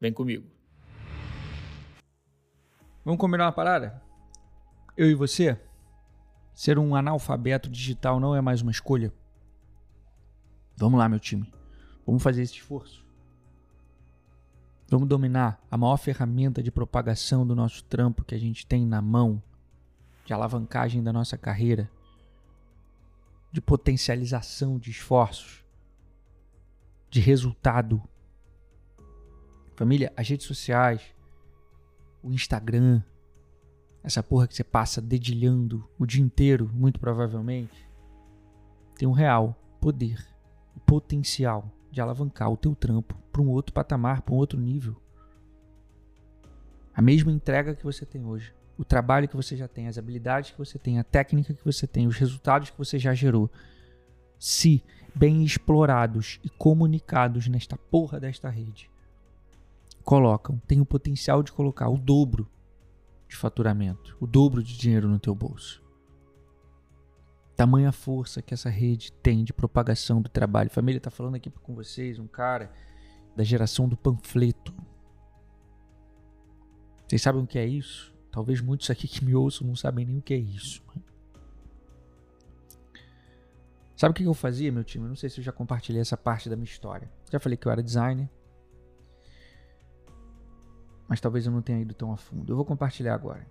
Vem comigo. Vamos combinar uma parada? Eu e você? Ser um analfabeto digital não é mais uma escolha? Vamos lá, meu time. Vamos fazer esse esforço. Vamos dominar a maior ferramenta de propagação do nosso trampo que a gente tem na mão, de alavancagem da nossa carreira, de potencialização de esforços, de resultado. Família, as redes sociais, o Instagram, essa porra que você passa dedilhando o dia inteiro, muito provavelmente, tem um real poder, potencial de alavancar o teu trampo para um outro patamar, para um outro nível. A mesma entrega que você tem hoje, o trabalho que você já tem, as habilidades que você tem, a técnica que você tem, os resultados que você já gerou, se bem explorados e comunicados nesta porra desta rede, colocam, tem o potencial de colocar o dobro de faturamento, o dobro de dinheiro no teu bolso. Tamanha força que essa rede tem de propagação do trabalho. Família, está falando aqui com vocês um cara da geração do panfleto. Vocês sabem o que é isso? Talvez muitos aqui que me ouçam não sabem nem o que é isso. Sabe o que eu fazia, meu time? Eu não sei se eu já compartilhei essa parte da minha história. Já falei que eu era designer, mas talvez eu não tenha ido tão a fundo. Eu vou compartilhar agora.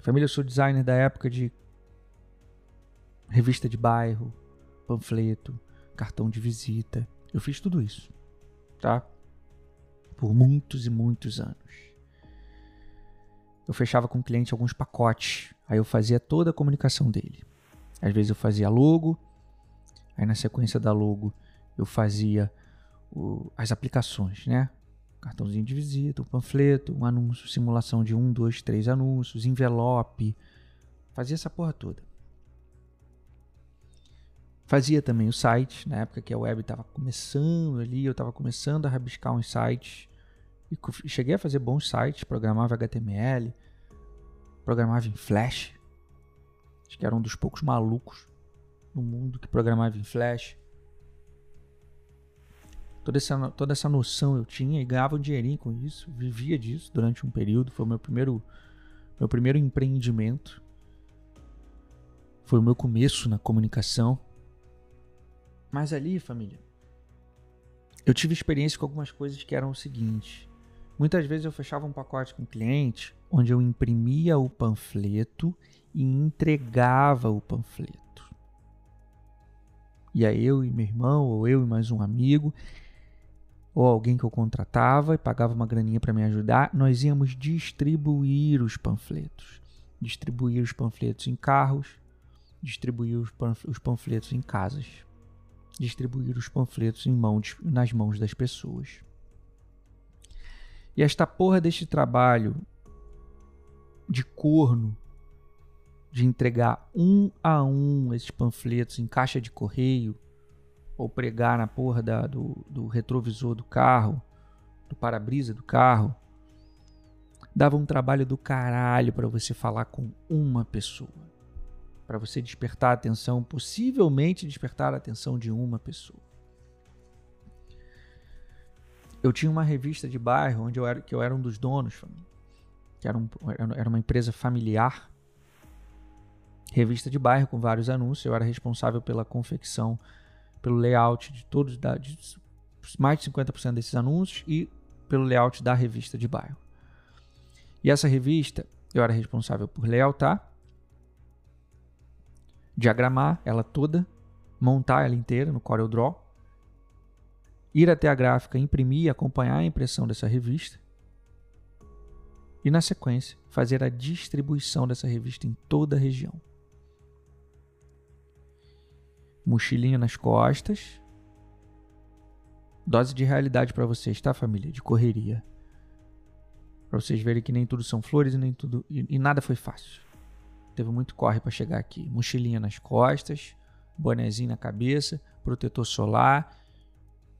Família, eu sou designer da época de revista de bairro, panfleto, cartão de visita. Eu fiz tudo isso, tá? Por muitos e muitos anos. Eu fechava com o cliente alguns pacotes, aí eu fazia toda a comunicação dele. Às vezes eu fazia logo, aí na sequência da logo eu fazia o, as aplicações, né? Cartãozinho de visita, um panfleto, um anúncio, simulação de um, dois, três anúncios, envelope. Fazia essa porra toda. Fazia também o site, na época que a web estava começando ali, eu estava começando a rabiscar uns sites. E cheguei a fazer bons sites, programava HTML, programava em Flash. Acho que era um dos poucos malucos no mundo que programava em Flash. Toda essa, toda essa noção eu tinha e ganhava um dinheirinho com isso, vivia disso durante um período. Foi o meu primeiro, meu primeiro empreendimento. Foi o meu começo na comunicação. Mas ali, família, eu tive experiência com algumas coisas que eram o seguinte. Muitas vezes eu fechava um pacote com o cliente onde eu imprimia o panfleto e entregava o panfleto. E aí eu e meu irmão, ou eu e mais um amigo, ou alguém que eu contratava e pagava uma graninha para me ajudar, nós íamos distribuir os panfletos. Distribuir os panfletos em carros, distribuir os panfletos em casas, distribuir os panfletos em mãos, nas mãos das pessoas. E esta porra deste trabalho de corno, de entregar um a um esses panfletos em caixa de correio, ou pregar na porra da, do, do retrovisor do carro, do para-brisa do carro, dava um trabalho do caralho para você falar com uma pessoa. Para você despertar a atenção, possivelmente despertar a atenção de uma pessoa. Eu tinha uma revista de bairro onde eu era, que eu era um dos donos, que era, um, era uma empresa familiar. Revista de bairro com vários anúncios. Eu era responsável pela confecção pelo layout de todos, da, de mais de 50% desses anúncios e pelo layout da revista de bairro. E essa revista, eu era responsável por layoutar, diagramar ela toda, montar ela inteira no CorelDRAW, ir até a gráfica, imprimir e acompanhar a impressão dessa revista, e na sequência fazer a distribuição dessa revista em toda a região. Mochilinha nas costas, Dose de realidade para vocês, tá, família? De correria. Para vocês verem que nem tudo são flores e nem tudo e, e nada foi fácil. Teve muito corre para chegar aqui. Mochilinha nas costas, bonezinho na cabeça, protetor solar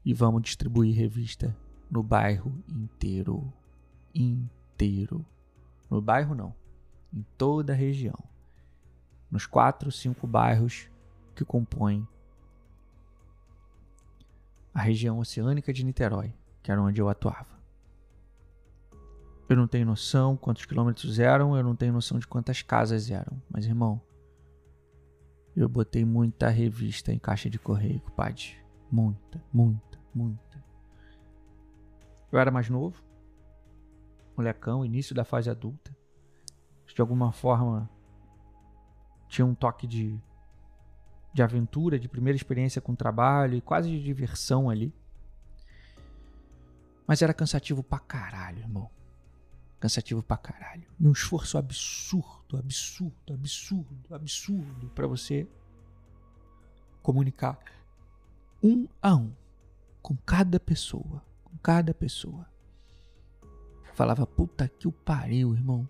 e vamos distribuir revista no bairro inteiro. Inteiro. No bairro não, em toda a região. Nos quatro, cinco bairros que compõem a região oceânica de Niterói, que era onde eu atuava. Eu não tenho noção quantos quilômetros eram, eu não tenho noção de quantas casas eram, mas irmão, eu botei muita revista em caixa de correio, compadre. Muita, muita, muita. Eu era mais novo, molecão, início da fase adulta. De alguma forma tinha um toque de, de aventura, de primeira experiência com trabalho e quase de diversão ali. Mas era cansativo pra caralho, irmão. Cansativo pra caralho. E um esforço absurdo, absurdo, absurdo, absurdo para você comunicar um a um com cada pessoa, com cada pessoa. Falava, puta que o pariu, irmão.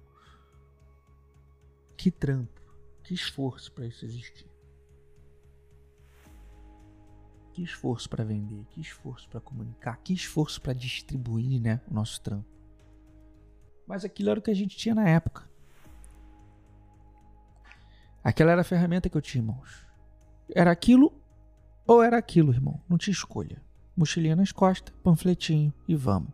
Que trampo, que esforço para isso existir. Que esforço para vender, que esforço para comunicar, que esforço para distribuir, né, o nosso trampo. Mas aquilo era o que a gente tinha na época. Aquela era a ferramenta que eu tinha, irmãos. Era aquilo ou era aquilo, irmão. Não tinha escolha. Mochilinha nas costas, panfletinho e vamos.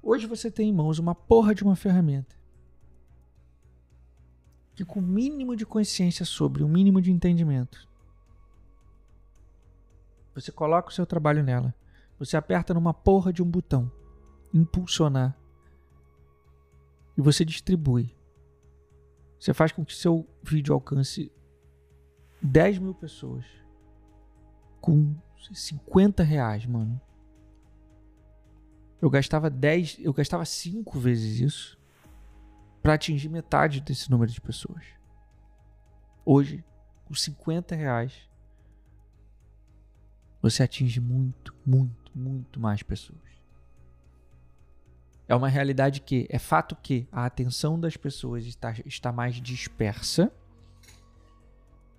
Hoje você tem em mãos uma porra de uma ferramenta que com o mínimo de consciência sobre, o mínimo de entendimento, você coloca o seu trabalho nela. Você aperta numa porra de um botão, impulsionar, e você distribui. Você faz com que seu vídeo alcance 10 mil pessoas com 50 reais, mano. Eu gastava 10, eu gastava 5 vezes isso para atingir metade desse número de pessoas. Hoje, com 50 reais, você atinge muito, muito, muito mais pessoas. É uma realidade que é fato que a atenção das pessoas está, está mais dispersa,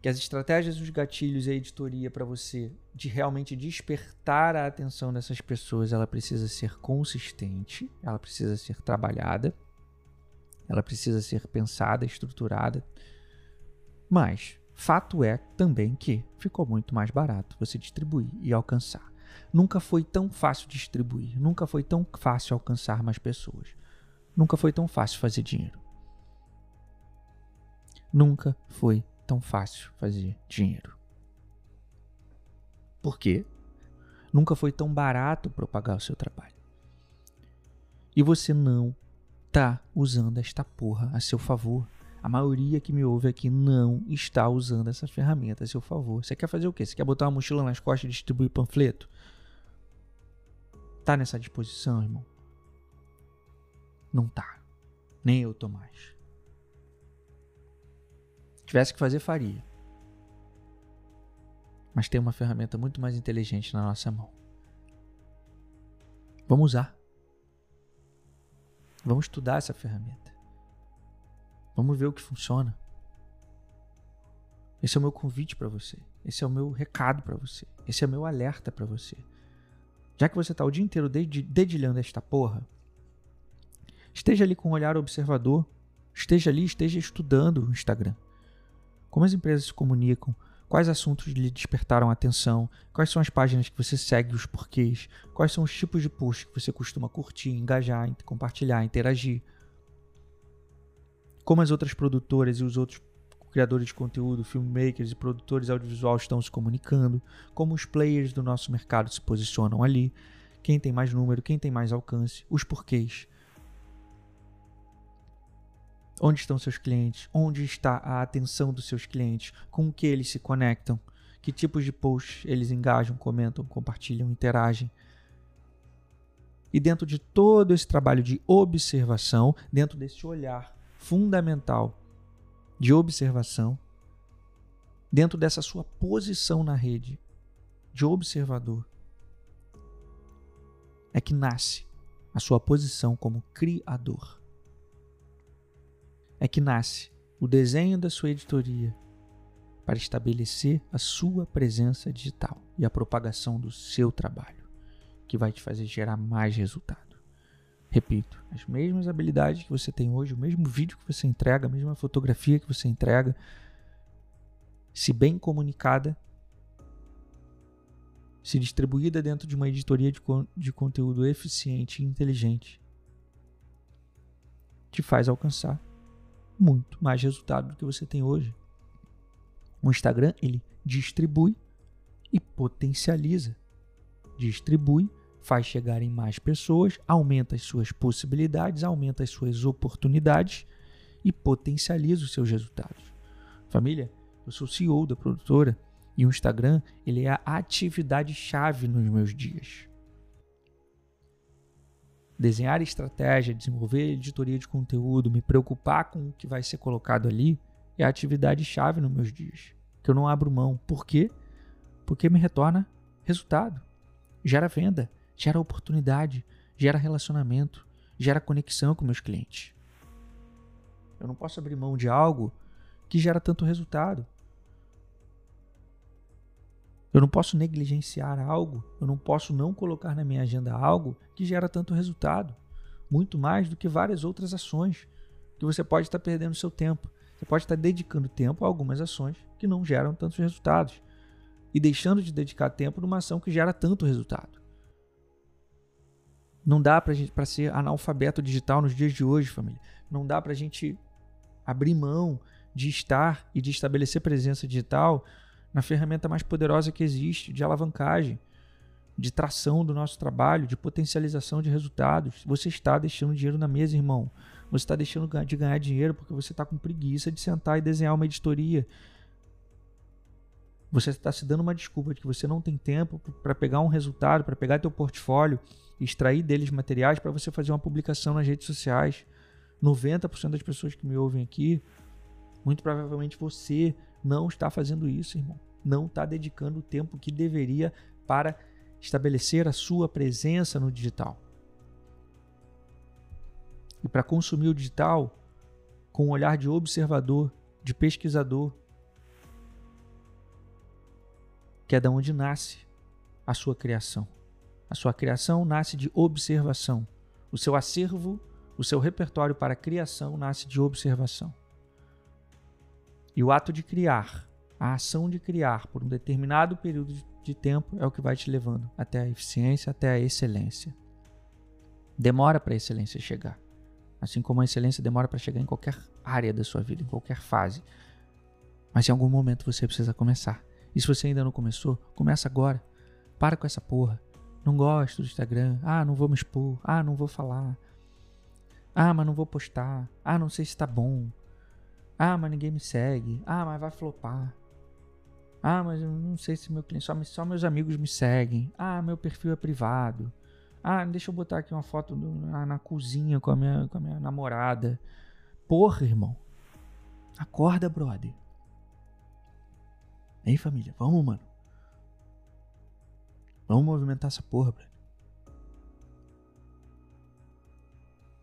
que as estratégias, os gatilhos e a editoria para você de realmente despertar a atenção dessas pessoas, ela precisa ser consistente, ela precisa ser trabalhada, ela precisa ser pensada, estruturada. Mas fato é também que ficou muito mais barato você distribuir e alcançar. Nunca foi tão fácil distribuir, nunca foi tão fácil alcançar mais pessoas, nunca foi tão fácil fazer dinheiro. Nunca foi tão fácil fazer dinheiro. Por quê? Nunca foi tão barato propagar o seu trabalho. E você não tá usando esta porra a seu favor. A maioria que me ouve aqui não está usando essa ferramenta a seu favor. Você quer fazer o quê? Você quer botar uma mochila nas costas e distribuir panfleto? Tá nessa disposição, irmão? Não tá. Nem eu tô mais. Tivesse que fazer, faria. Mas tem uma ferramenta muito mais inteligente na nossa mão. Vamos usar. Vamos estudar essa ferramenta. Vamos ver o que funciona. Esse é o meu convite para você. Esse é o meu recado para você. Esse é o meu alerta para você. Já que você está o dia inteiro dedilhando esta porra, esteja ali com um olhar observador. Esteja ali, esteja estudando o Instagram. Como as empresas se comunicam, quais assuntos lhe despertaram atenção, quais são as páginas que você segue, os porquês, quais são os tipos de posts que você costuma curtir, engajar, compartilhar, interagir como as outras produtoras e os outros criadores de conteúdo, filmmakers e produtores audiovisuais estão se comunicando, como os players do nosso mercado se posicionam ali, quem tem mais número, quem tem mais alcance, os porquês. Onde estão seus clientes? Onde está a atenção dos seus clientes? Com o que eles se conectam? Que tipos de posts eles engajam, comentam, compartilham, interagem? E dentro de todo esse trabalho de observação, dentro desse olhar fundamental de observação, dentro dessa sua posição na rede de observador, é que nasce a sua posição como criador. É que nasce o desenho da sua editoria para estabelecer a sua presença digital e a propagação do seu trabalho, que vai te fazer gerar mais resultado. Repito, as mesmas habilidades que você tem hoje, o mesmo vídeo que você entrega, a mesma fotografia que você entrega, se bem comunicada, se distribuída dentro de uma editoria de, con de conteúdo eficiente e inteligente, te faz alcançar muito mais resultado do que você tem hoje. O Instagram, ele distribui e potencializa. Distribui, faz chegar em mais pessoas, aumenta as suas possibilidades, aumenta as suas oportunidades e potencializa os seus resultados. Família, eu sou CEO da produtora e o Instagram, ele é a atividade chave nos meus dias. Desenhar estratégia, desenvolver editoria de conteúdo, me preocupar com o que vai ser colocado ali, é a atividade chave nos meus dias, que eu não abro mão. Por quê? Porque me retorna resultado, gera venda, gera oportunidade, gera relacionamento, gera conexão com meus clientes. Eu não posso abrir mão de algo que gera tanto resultado. Eu não posso negligenciar algo, eu não posso não colocar na minha agenda algo que gera tanto resultado, muito mais do que várias outras ações que você pode estar perdendo seu tempo. Você pode estar dedicando tempo a algumas ações que não geram tantos resultados e deixando de dedicar tempo numa ação que gera tanto resultado. Não dá para ser analfabeto digital nos dias de hoje, família. Não dá para a gente abrir mão de estar e de estabelecer presença digital na ferramenta mais poderosa que existe de alavancagem, de tração do nosso trabalho, de potencialização de resultados. Você está deixando dinheiro na mesa, irmão. Você está deixando de ganhar dinheiro porque você está com preguiça de sentar e desenhar uma editoria. Você está se dando uma desculpa de que você não tem tempo para pegar um resultado, para pegar teu portfólio, extrair deles materiais para você fazer uma publicação nas redes sociais. 90% das pessoas que me ouvem aqui, muito provavelmente você não está fazendo isso, irmão. Não está dedicando o tempo que deveria para estabelecer a sua presença no digital e para consumir o digital com um olhar de observador, de pesquisador, que é da onde nasce a sua criação. A sua criação nasce de observação. O seu acervo, o seu repertório para criação nasce de observação. E o ato de criar, a ação de criar por um determinado período de tempo é o que vai te levando até a eficiência, até a excelência. Demora para a excelência chegar. Assim como a excelência demora para chegar em qualquer área da sua vida, em qualquer fase. Mas em algum momento você precisa começar. E se você ainda não começou, começa agora. Para com essa porra. Não gosto do Instagram. Ah, não vou me expor. Ah, não vou falar. Ah, mas não vou postar. Ah, não sei se tá bom. Ah, mas ninguém me segue. Ah, mas vai flopar. Ah, mas eu não sei se meu cliente. Só, só meus amigos me seguem. Ah, meu perfil é privado. Ah, deixa eu botar aqui uma foto do, na, na, cozinha com a, minha, com a minha namorada. Porra, irmão. Acorda, brother. Aí, família, vamos, mano. Vamos movimentar essa porra, brother.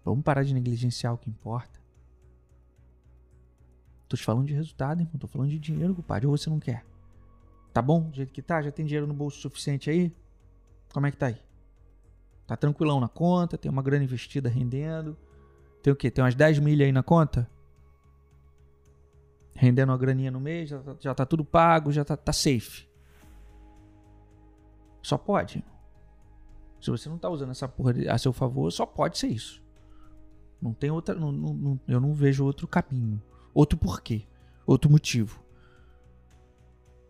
Vamos parar de negligenciar o que importa. Tô te falando de resultado, irmão. Tô falando de dinheiro, compadre. Ou você não quer? Tá bom? Do jeito que tá? Já tem dinheiro no bolso suficiente aí? Como é que tá aí? Tá tranquilão na conta, tem uma grana investida rendendo. Tem o quê? Tem umas 10 milhas aí na conta? Rendendo uma graninha no mês, já tá, já tá tudo pago, já tá, tá safe. Só pode. Se você não tá usando essa porra a seu favor, só pode ser isso. Não tem outra. Não, não, eu não vejo outro caminho. Outro porquê. Outro motivo.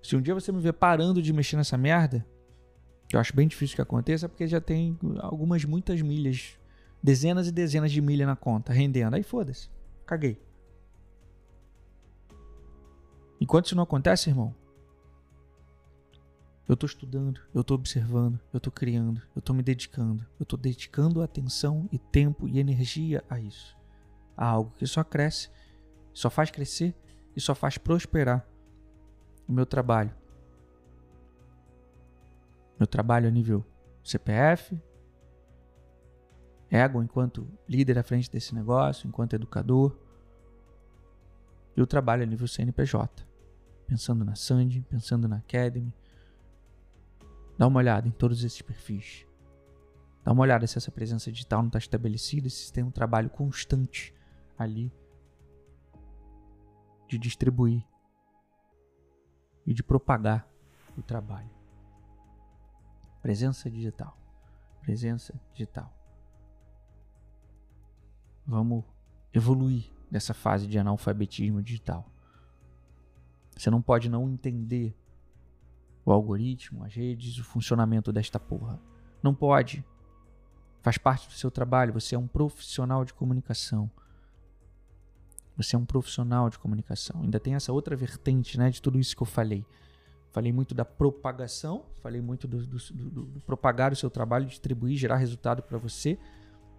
Se um dia você me ver parando de mexer nessa merda, eu acho bem difícil que aconteça porque já tem algumas, muitas milhas, dezenas e dezenas de milhas na conta rendendo. Aí foda-se, caguei. Enquanto isso não acontece, irmão, eu estou estudando, eu estou observando, eu estou criando, eu estou me dedicando, eu estou dedicando atenção e tempo e energia a isso. A algo que só cresce, só faz crescer e só faz prosperar o meu trabalho, meu trabalho a nível CPF, ego enquanto líder à frente desse negócio, enquanto educador, e o trabalho a nível CNPJ, pensando na Sandy, pensando na Academy. Dá uma olhada em todos esses perfis. Dá uma olhada se essa presença digital não está estabelecida, se tem um trabalho constante ali de distribuir e de propagar o trabalho. Presença digital. Presença digital. Vamos evoluir dessa fase de analfabetismo digital. Você não pode não entender o algoritmo, as redes, o funcionamento desta porra. Não pode. Faz parte do seu trabalho. Você é um profissional de comunicação. Você é um profissional de comunicação. Ainda tem essa outra vertente, né, de tudo isso que eu falei. Falei muito da propagação, falei muito do, do, do, do propagar o seu trabalho, distribuir, gerar resultado para você.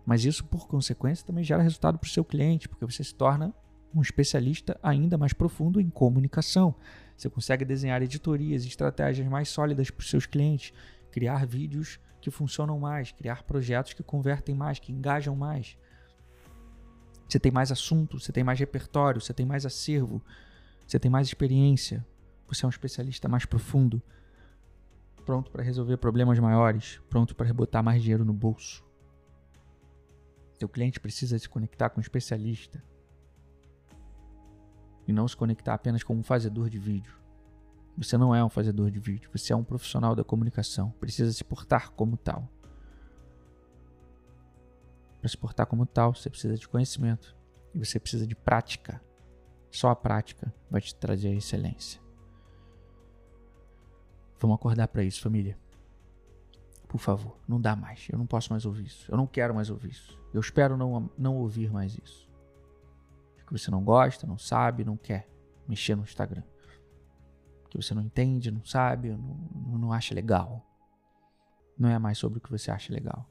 Mas isso, por consequência, também gera resultado para o seu cliente, porque você se torna um especialista ainda mais profundo em comunicação. Você consegue desenhar editorias e estratégias mais sólidas para os seus clientes, criar vídeos que funcionam mais, criar projetos que convertem mais, que engajam mais. Você tem mais assunto, você tem mais repertório, você tem mais acervo, você tem mais experiência. Você é um especialista mais profundo, pronto para resolver problemas maiores, pronto para rebotar mais dinheiro no bolso. Seu cliente precisa se conectar com um especialista e não se conectar apenas com um fazedor de vídeo. Você não é um fazedor de vídeo, você é um profissional da comunicação, precisa se portar como tal. Para se portar como tal, você precisa de conhecimento e você precisa de prática. Só a prática vai te trazer a excelência. Vamos acordar para isso, família. Por favor, não dá mais. Eu não posso mais ouvir isso. Eu não quero mais ouvir isso. Eu espero não, não ouvir mais isso. Que você não gosta, não sabe, não quer mexer no Instagram. Que você não entende, não sabe, não, não acha legal. Não é mais sobre o que você acha legal.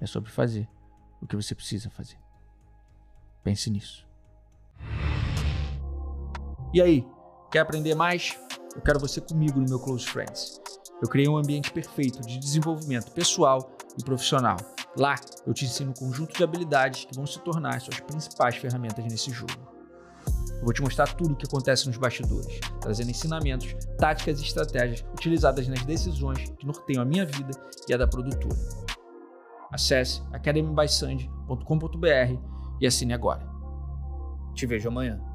É sobre fazer o que você precisa fazer. Pense nisso. E aí, quer aprender mais? Eu quero você comigo no meu Close Friends. Eu criei um ambiente perfeito de desenvolvimento pessoal e profissional. Lá, eu te ensino um conjunto de habilidades que vão se tornar suas principais ferramentas nesse jogo. Eu vou te mostrar tudo o que acontece nos bastidores, trazendo ensinamentos, táticas e estratégias utilizadas nas decisões que norteiam a minha vida e a da produtora. Acesse academybysand.com.br e assine agora. Te vejo amanhã.